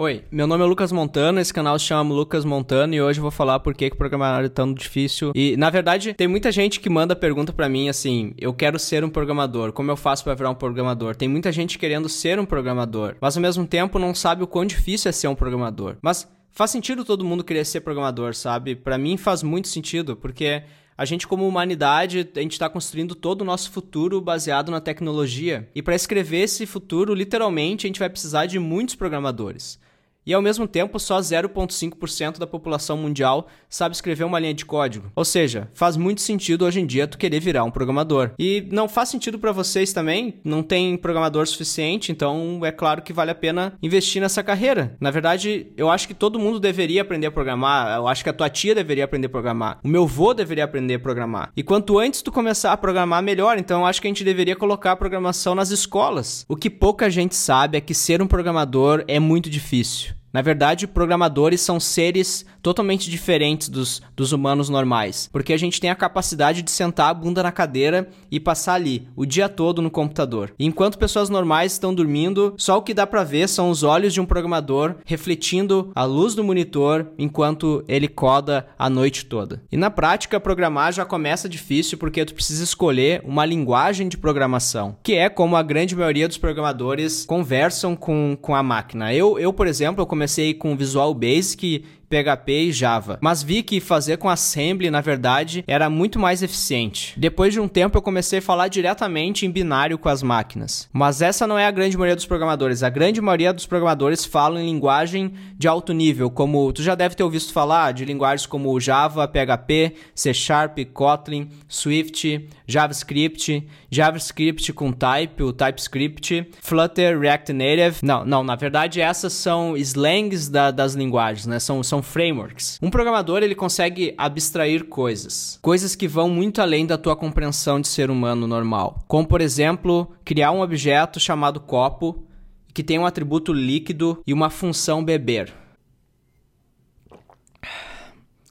Oi, meu nome é Lucas Montano, esse canal se chama Lucas Montano e hoje eu vou falar por que, que programar é tão difícil. E, na verdade, tem muita gente que manda pergunta para mim assim, eu quero ser um programador, como eu faço para virar um programador? Tem muita gente querendo ser um programador, mas ao mesmo tempo não sabe o quão difícil é ser um programador. Mas faz sentido todo mundo querer ser programador, sabe? Para mim faz muito sentido, porque a gente como humanidade, a gente está construindo todo o nosso futuro baseado na tecnologia. E para escrever esse futuro, literalmente, a gente vai precisar de muitos programadores e ao mesmo tempo só 0,5% da população mundial sabe escrever uma linha de código. Ou seja, faz muito sentido hoje em dia tu querer virar um programador. E não faz sentido para vocês também, não tem programador suficiente, então é claro que vale a pena investir nessa carreira. Na verdade, eu acho que todo mundo deveria aprender a programar, eu acho que a tua tia deveria aprender a programar, o meu vô deveria aprender a programar. E quanto antes tu começar a programar, melhor. Então eu acho que a gente deveria colocar a programação nas escolas. O que pouca gente sabe é que ser um programador é muito difícil. Na verdade, programadores são seres totalmente diferentes dos, dos humanos normais, porque a gente tem a capacidade de sentar a bunda na cadeira e passar ali o dia todo no computador. E enquanto pessoas normais estão dormindo, só o que dá para ver são os olhos de um programador refletindo a luz do monitor enquanto ele coda a noite toda. E na prática, programar já começa difícil porque tu precisa escolher uma linguagem de programação, que é como a grande maioria dos programadores conversam com, com a máquina. Eu, eu por exemplo, eu comecei com Visual Basic PHP e Java, mas vi que fazer com Assembly, na verdade, era muito mais eficiente. Depois de um tempo eu comecei a falar diretamente em binário com as máquinas. Mas essa não é a grande maioria dos programadores. A grande maioria dos programadores falam em linguagem de alto nível, como tu já deve ter ouvido falar de linguagens como Java, PHP, C Sharp, Kotlin, Swift, JavaScript, JavaScript com Type, o TypeScript, Flutter, React Native. Não, não, na verdade essas são slangs da, das linguagens, né? São, são frameworks. Um programador ele consegue abstrair coisas, coisas que vão muito além da tua compreensão de ser humano normal. Como por exemplo, criar um objeto chamado copo que tem um atributo líquido e uma função beber.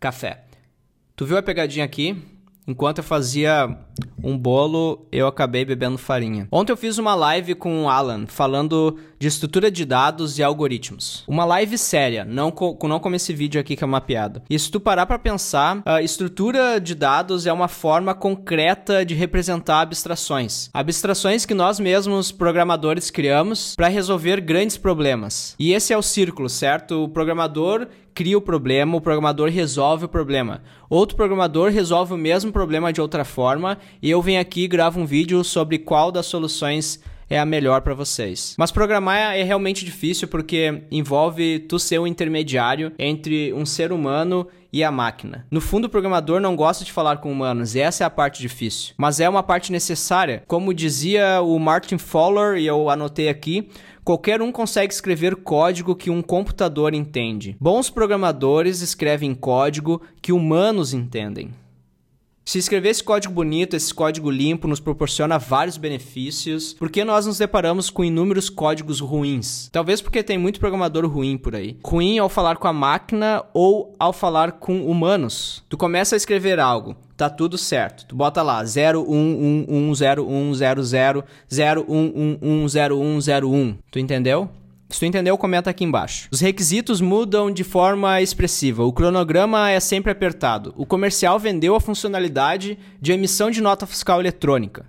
Café. Tu viu a pegadinha aqui? Enquanto eu fazia um bolo, eu acabei bebendo farinha. Ontem eu fiz uma live com o Alan falando de estrutura de dados e algoritmos. Uma live séria, não, co não como esse vídeo aqui que é uma piada. E se tu parar para pensar, a estrutura de dados é uma forma concreta de representar abstrações. Abstrações que nós mesmos programadores criamos para resolver grandes problemas. E esse é o círculo, certo? O programador cria o problema, o programador resolve o problema. Outro programador resolve o mesmo problema de outra forma e eu venho aqui e gravo um vídeo sobre qual das soluções é a melhor para vocês. Mas programar é realmente difícil porque envolve tu ser o um intermediário entre um ser humano e a máquina. No fundo, o programador não gosta de falar com humanos, e essa é a parte difícil. Mas é uma parte necessária. Como dizia o Martin Fowler, e eu anotei aqui, qualquer um consegue escrever código que um computador entende. Bons programadores escrevem código que humanos entendem. Se escrever esse código bonito, esse código limpo, nos proporciona vários benefícios, porque nós nos deparamos com inúmeros códigos ruins? Talvez porque tem muito programador ruim por aí. Ruim ao falar com a máquina ou ao falar com humanos. Tu começa a escrever algo, tá tudo certo. Tu bota lá 0111010001110101. Tu entendeu? Se tu entendeu, comenta aqui embaixo. Os requisitos mudam de forma expressiva. O cronograma é sempre apertado. O comercial vendeu a funcionalidade de emissão de nota fiscal eletrônica.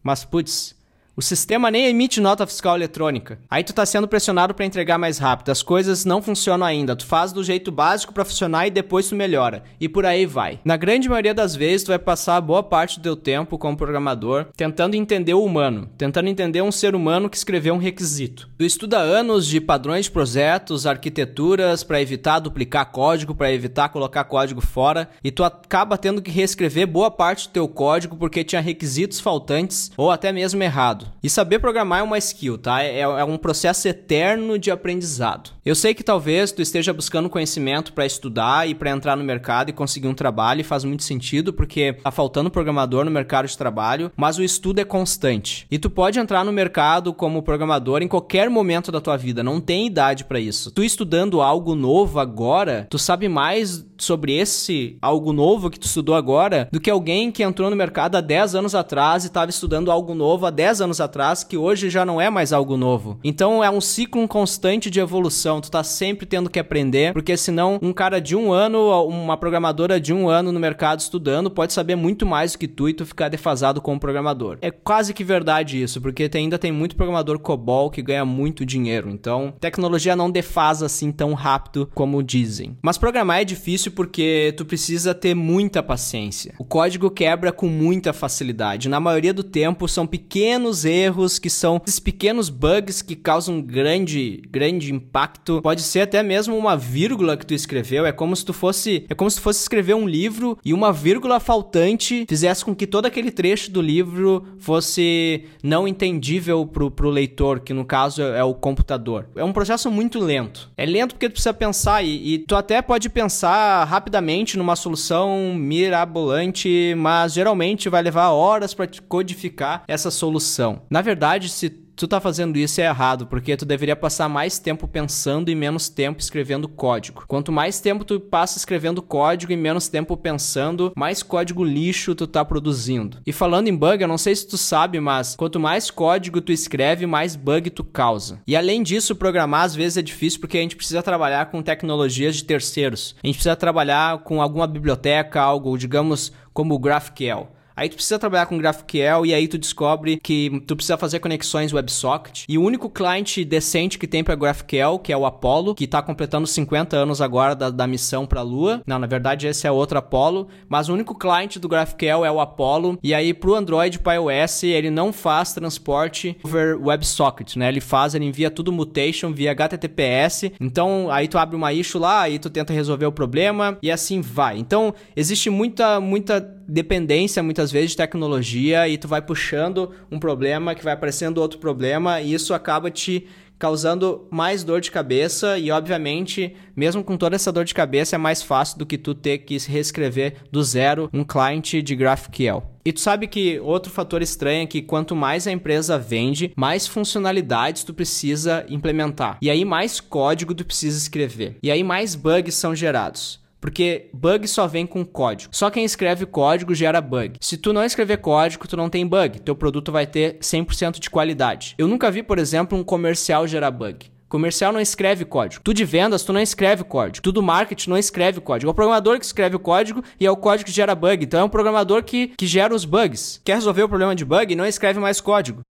Mas, putz, o sistema nem emite nota fiscal eletrônica. Aí tu tá sendo pressionado para entregar mais rápido. As coisas não funcionam ainda. Tu faz do jeito básico para funcionar e depois tu melhora. E por aí vai. Na grande maioria das vezes tu vai passar boa parte do teu tempo como programador tentando entender o humano, tentando entender um ser humano que escreveu um requisito. Tu estuda anos de padrões de projetos, arquiteturas para evitar duplicar código, para evitar colocar código fora, e tu acaba tendo que reescrever boa parte do teu código porque tinha requisitos faltantes ou até mesmo errado. E saber programar é uma skill, tá? É, é um processo eterno de aprendizado. Eu sei que talvez tu esteja buscando conhecimento para estudar e para entrar no mercado e conseguir um trabalho, e faz muito sentido porque tá faltando programador no mercado de trabalho, mas o estudo é constante. E tu pode entrar no mercado como programador em qualquer momento da tua vida, não tem idade para isso. Tu estudando algo novo agora, tu sabe mais sobre esse algo novo que tu estudou agora do que alguém que entrou no mercado há 10 anos atrás e estava estudando algo novo há 10 anos anos atrás que hoje já não é mais algo novo. Então é um ciclo constante de evolução. Tu tá sempre tendo que aprender, porque senão um cara de um ano, uma programadora de um ano no mercado estudando, pode saber muito mais do que tu e tu ficar defasado como programador. É quase que verdade isso, porque ainda tem muito programador COBOL que ganha muito dinheiro. Então, tecnologia não defasa assim tão rápido como dizem. Mas programar é difícil porque tu precisa ter muita paciência. O código quebra com muita facilidade. Na maioria do tempo são pequenos erros que são esses pequenos bugs que causam grande, grande impacto. Pode ser até mesmo uma vírgula que tu escreveu. É como se tu fosse, é como se tu fosse escrever um livro e uma vírgula faltante fizesse com que todo aquele trecho do livro fosse não entendível pro, pro leitor, que no caso é o computador. É um processo muito lento. É lento porque tu precisa pensar e, e tu até pode pensar rapidamente numa solução mirabolante, mas geralmente vai levar horas para codificar essa solução. Na verdade, se tu tá fazendo isso é errado, porque tu deveria passar mais tempo pensando e menos tempo escrevendo código. Quanto mais tempo tu passa escrevendo código e menos tempo pensando, mais código lixo tu tá produzindo. E falando em bug, eu não sei se tu sabe, mas quanto mais código tu escreve, mais bug tu causa. E além disso, programar às vezes é difícil porque a gente precisa trabalhar com tecnologias de terceiros. A gente precisa trabalhar com alguma biblioteca, algo, digamos, como o GraphQL. Aí tu precisa trabalhar com GraphQL e aí tu descobre que tu precisa fazer conexões WebSocket. E o único cliente decente que tem para GraphQL, que é o Apollo, que tá completando 50 anos agora da, da missão para a Lua. Não, na verdade esse é outro Apollo, mas o único cliente do GraphQL é o Apollo. E aí pro Android, para iOS, ele não faz transporte over WebSocket, né? Ele faz, ele envia tudo mutation via HTTPS. Então, aí tu abre uma issue lá, aí tu tenta resolver o problema e assim vai. Então, existe muita muita dependência muitas vezes de tecnologia e tu vai puxando um problema que vai aparecendo outro problema e isso acaba te causando mais dor de cabeça e obviamente, mesmo com toda essa dor de cabeça, é mais fácil do que tu ter que reescrever do zero um cliente de GraphQL. E tu sabe que outro fator estranho é que quanto mais a empresa vende, mais funcionalidades tu precisa implementar. E aí mais código tu precisa escrever. E aí mais bugs são gerados. Porque bug só vem com código. Só quem escreve código gera bug. Se tu não escrever código, tu não tem bug. Teu produto vai ter 100% de qualidade. Eu nunca vi, por exemplo, um comercial gerar bug. Comercial não escreve código. Tu de vendas, tu não escreve código. Tu do marketing não escreve código. É o programador que escreve o código e é o código que gera bug. Então é um programador que, que gera os bugs. Quer resolver o problema de bug? Não escreve mais código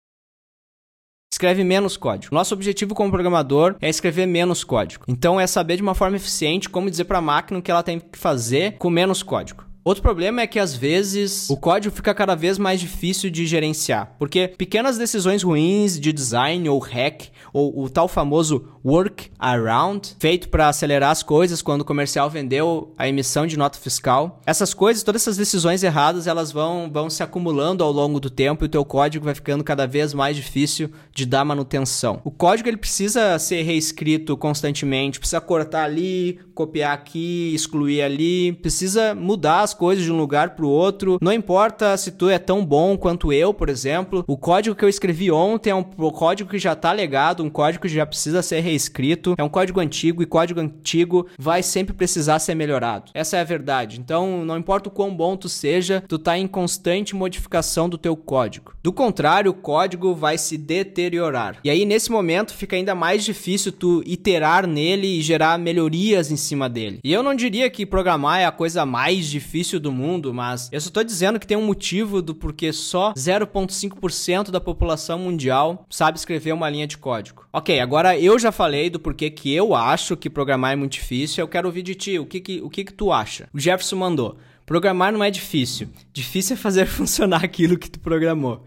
escreve menos código. Nosso objetivo como programador é escrever menos código. Então é saber de uma forma eficiente como dizer para a máquina o que ela tem que fazer com menos código. Outro problema é que às vezes o código fica cada vez mais difícil de gerenciar, porque pequenas decisões ruins de design ou hack, ou o tal famoso work around, feito para acelerar as coisas quando o comercial vendeu a emissão de nota fiscal. Essas coisas, todas essas decisões erradas, elas vão, vão se acumulando ao longo do tempo e o teu código vai ficando cada vez mais difícil de dar manutenção. O código ele precisa ser reescrito constantemente, precisa cortar ali, copiar aqui, excluir ali, precisa mudar as coisas de um lugar para o outro. Não importa se tu é tão bom quanto eu, por exemplo. O código que eu escrevi ontem é um código que já está legado, um código que já precisa ser reescrito. É um código antigo e código antigo vai sempre precisar ser melhorado. Essa é a verdade. Então, não importa o quão bom tu seja, tu tá em constante modificação do teu código. Do contrário, o código vai se deteriorar. E aí nesse momento fica ainda mais difícil tu iterar nele e gerar melhorias em cima dele. E eu não diria que programar é a coisa mais difícil difícil do mundo, mas eu só tô dizendo que tem um motivo do porquê só 0,5% da população mundial sabe escrever uma linha de código. Ok, agora eu já falei do porquê que eu acho que programar é muito difícil. Eu quero ouvir de ti. O que que, o que, que tu acha? O Jefferson mandou. Programar não é difícil. Difícil é fazer funcionar aquilo que tu programou.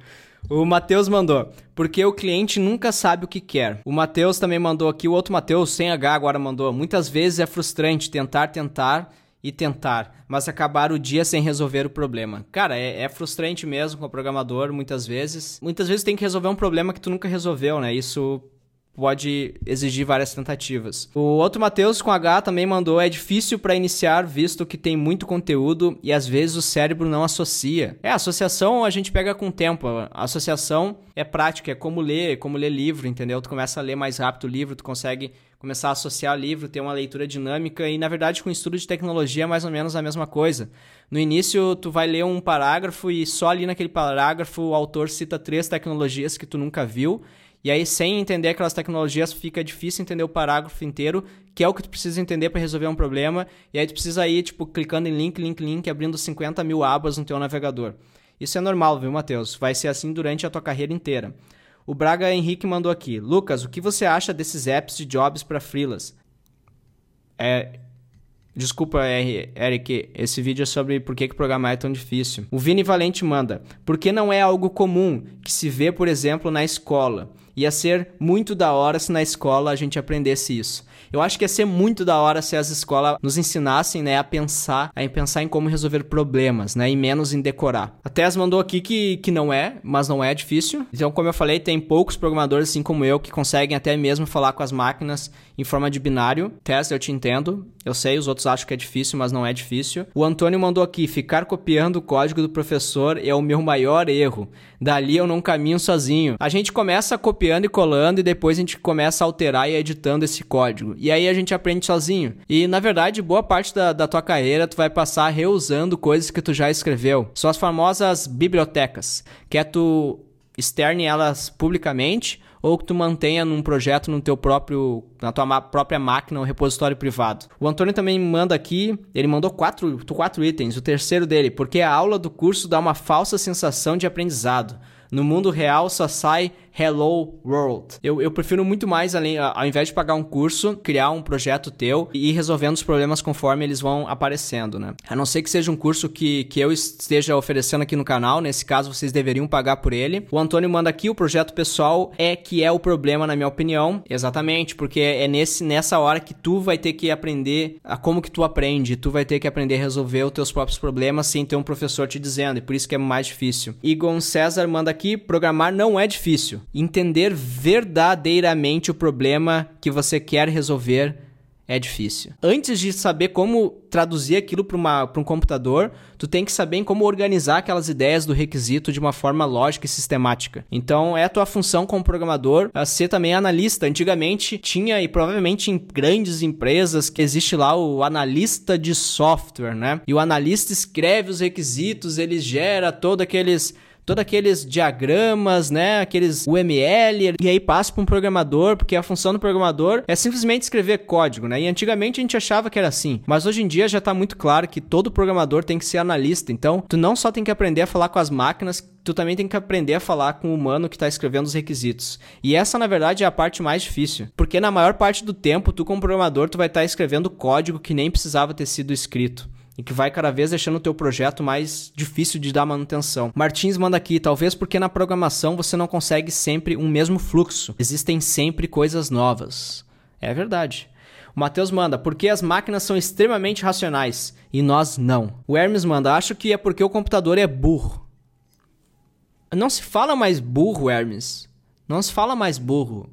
O Matheus mandou, porque o cliente nunca sabe o que quer. O Matheus também mandou aqui, o outro Matheus, sem H agora mandou. Muitas vezes é frustrante tentar, tentar e tentar, mas acabar o dia sem resolver o problema. Cara, é, é, frustrante mesmo com o programador, muitas vezes. Muitas vezes tem que resolver um problema que tu nunca resolveu, né? Isso pode exigir várias tentativas. O outro Matheus com H também mandou: é difícil para iniciar, visto que tem muito conteúdo e às vezes o cérebro não associa. É, associação a gente pega com o tempo. A associação é prática, é como ler, é como ler livro, entendeu? Tu começa a ler mais rápido o livro, tu consegue começar a associar livro, ter uma leitura dinâmica e na verdade com estudo de tecnologia é mais ou menos a mesma coisa. No início tu vai ler um parágrafo e só ali naquele parágrafo o autor cita três tecnologias que tu nunca viu e aí, sem entender aquelas tecnologias, fica difícil entender o parágrafo inteiro, que é o que tu precisa entender para resolver um problema. E aí tu precisa ir, tipo, clicando em link, link, link, abrindo 50 mil abas no teu navegador. Isso é normal, viu, Matheus? Vai ser assim durante a tua carreira inteira. O Braga Henrique mandou aqui. Lucas, o que você acha desses apps de jobs para freelas? É, Desculpa, Eric, esse vídeo é sobre por que, que programar é tão difícil. O Vini Valente manda: Por que não é algo comum que se vê, por exemplo, na escola? Ia ser muito da hora se na escola a gente aprendesse isso. Eu acho que ia ser muito da hora se as escolas nos ensinassem, né, a pensar, a pensar em como resolver problemas, né, e menos em decorar. A Tess mandou aqui que, que não é, mas não é difícil. Então, como eu falei, tem poucos programadores assim como eu que conseguem até mesmo falar com as máquinas em forma de binário. Tess, eu te entendo. Eu sei, os outros acham que é difícil, mas não é difícil. O Antônio mandou aqui: ficar copiando o código do professor é o meu maior erro. Dali eu não caminho sozinho. A gente começa copiando e colando e depois a gente começa a alterar e editando esse código. E aí a gente aprende sozinho. E na verdade, boa parte da, da tua carreira tu vai passar reusando coisas que tu já escreveu. São as famosas bibliotecas, que é tu externe elas publicamente ou que tu mantenha num projeto no teu próprio, na tua própria máquina, um repositório privado. O Antônio também manda aqui, ele mandou quatro, quatro itens. O terceiro dele, porque a aula do curso dá uma falsa sensação de aprendizado. No mundo real só sai Hello World. Eu, eu prefiro muito mais, além, ao invés de pagar um curso, criar um projeto teu e ir resolvendo os problemas conforme eles vão aparecendo, né? A não ser que seja um curso que, que eu esteja oferecendo aqui no canal, nesse caso vocês deveriam pagar por ele. O Antônio manda aqui, o projeto pessoal é que é o problema, na minha opinião. Exatamente, porque é nesse, nessa hora que tu vai ter que aprender a como que tu aprende, tu vai ter que aprender a resolver os teus próprios problemas sem ter um professor te dizendo, e por isso que é mais difícil. Igor César manda aqui, programar não é difícil entender verdadeiramente o problema que você quer resolver é difícil. Antes de saber como traduzir aquilo para um computador, tu tem que saber como organizar aquelas ideias do requisito de uma forma lógica e sistemática. Então, é a tua função como programador ser também analista. Antigamente tinha, e provavelmente em grandes empresas, que existe lá o analista de software, né? E o analista escreve os requisitos, ele gera todo aqueles todos aqueles diagramas, né, aqueles UML, e aí passa para um programador, porque a função do programador é simplesmente escrever código, né? E antigamente a gente achava que era assim, mas hoje em dia já está muito claro que todo programador tem que ser analista. Então, tu não só tem que aprender a falar com as máquinas, tu também tem que aprender a falar com o humano que está escrevendo os requisitos. E essa, na verdade, é a parte mais difícil. Porque na maior parte do tempo, tu como programador, tu vai estar tá escrevendo código que nem precisava ter sido escrito e que vai cada vez deixando o teu projeto mais difícil de dar manutenção. Martins manda aqui, talvez porque na programação você não consegue sempre um mesmo fluxo. Existem sempre coisas novas. É verdade. O Matheus manda, porque as máquinas são extremamente racionais e nós não. O Hermes manda, acho que é porque o computador é burro. Não se fala mais burro, Hermes. Não se fala mais burro.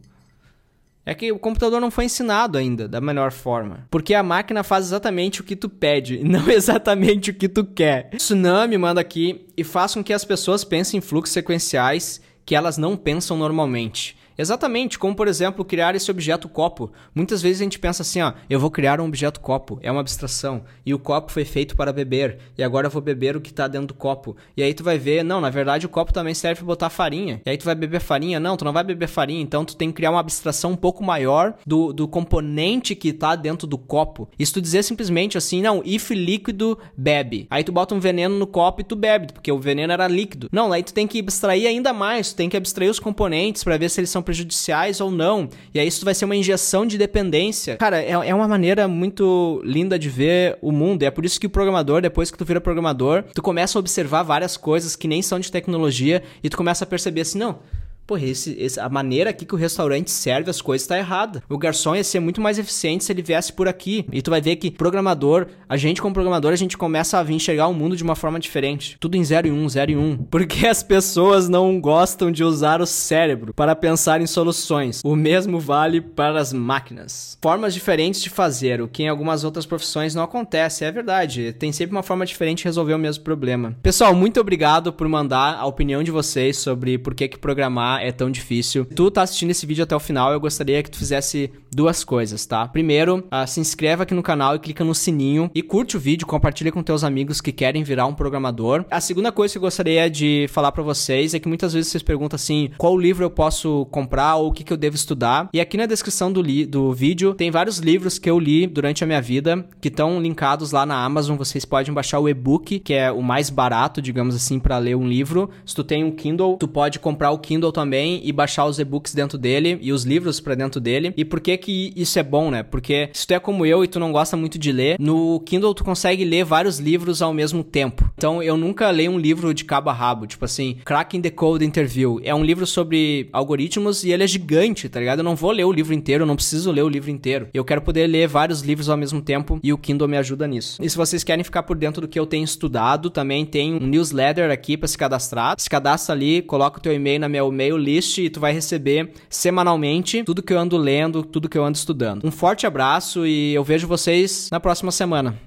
É que o computador não foi ensinado ainda da melhor forma. Porque a máquina faz exatamente o que tu pede, não exatamente o que tu quer. Tsunami manda aqui e faz com que as pessoas pensem em fluxos sequenciais que elas não pensam normalmente. Exatamente, como por exemplo criar esse objeto copo. Muitas vezes a gente pensa assim, ó, eu vou criar um objeto copo, é uma abstração, e o copo foi feito para beber, e agora eu vou beber o que está dentro do copo. E aí tu vai ver, não, na verdade o copo também serve para botar farinha. E aí tu vai beber farinha, não, tu não vai beber farinha, então tu tem que criar uma abstração um pouco maior do, do componente que está dentro do copo. Isso tu dizer simplesmente assim, não, if líquido bebe. Aí tu bota um veneno no copo e tu bebe, porque o veneno era líquido. Não, aí tu tem que abstrair ainda mais, tu tem que abstrair os componentes para ver se eles são prejudiciais ou não. E aí isso vai ser uma injeção de dependência. Cara, é, é uma maneira muito linda de ver o mundo. E é por isso que o programador, depois que tu vira programador, tu começa a observar várias coisas que nem são de tecnologia e tu começa a perceber assim, não, Pô, esse, esse, a maneira aqui que o restaurante serve as coisas tá errada. O garçom ia ser muito mais eficiente se ele viesse por aqui. E tu vai ver que programador, a gente como programador, a gente começa a vir enxergar o mundo de uma forma diferente. Tudo em 0 e 1, um, 0 e 1. Um. Porque as pessoas não gostam de usar o cérebro para pensar em soluções. O mesmo vale para as máquinas. Formas diferentes de fazer, o que em algumas outras profissões não acontece, é verdade. Tem sempre uma forma diferente de resolver o mesmo problema. Pessoal, muito obrigado por mandar a opinião de vocês sobre por que, que programar é tão difícil. Tu tá assistindo esse vídeo até o final, eu gostaria que tu fizesse duas coisas, tá? Primeiro, uh, se inscreva aqui no canal e clica no sininho e curte o vídeo, compartilha com teus amigos que querem virar um programador. A segunda coisa que eu gostaria de falar para vocês é que muitas vezes vocês perguntam assim, qual livro eu posso comprar ou o que, que eu devo estudar? E aqui na descrição do, do vídeo tem vários livros que eu li durante a minha vida que estão linkados lá na Amazon. Vocês podem baixar o e-book, que é o mais barato, digamos assim, para ler um livro. Se tu tem um Kindle, tu pode comprar o Kindle também e baixar os e-books dentro dele e os livros para dentro dele. E por que que isso é bom, né? Porque se tu é como eu e tu não gosta muito de ler, no Kindle tu consegue ler vários livros ao mesmo tempo. Então eu nunca leio um livro de cabo a rabo, tipo assim, Cracking the Code Interview. É um livro sobre algoritmos e ele é gigante, tá ligado? Eu não vou ler o livro inteiro, eu não preciso ler o livro inteiro. Eu quero poder ler vários livros ao mesmo tempo e o Kindle me ajuda nisso. E se vocês querem ficar por dentro do que eu tenho estudado, também tem um newsletter aqui para se cadastrar. Se cadastra ali, coloca o teu e-mail na meu e-mail list e tu vai receber semanalmente tudo que eu ando lendo, tudo que eu ando estudando. Um forte abraço e eu vejo vocês na próxima semana.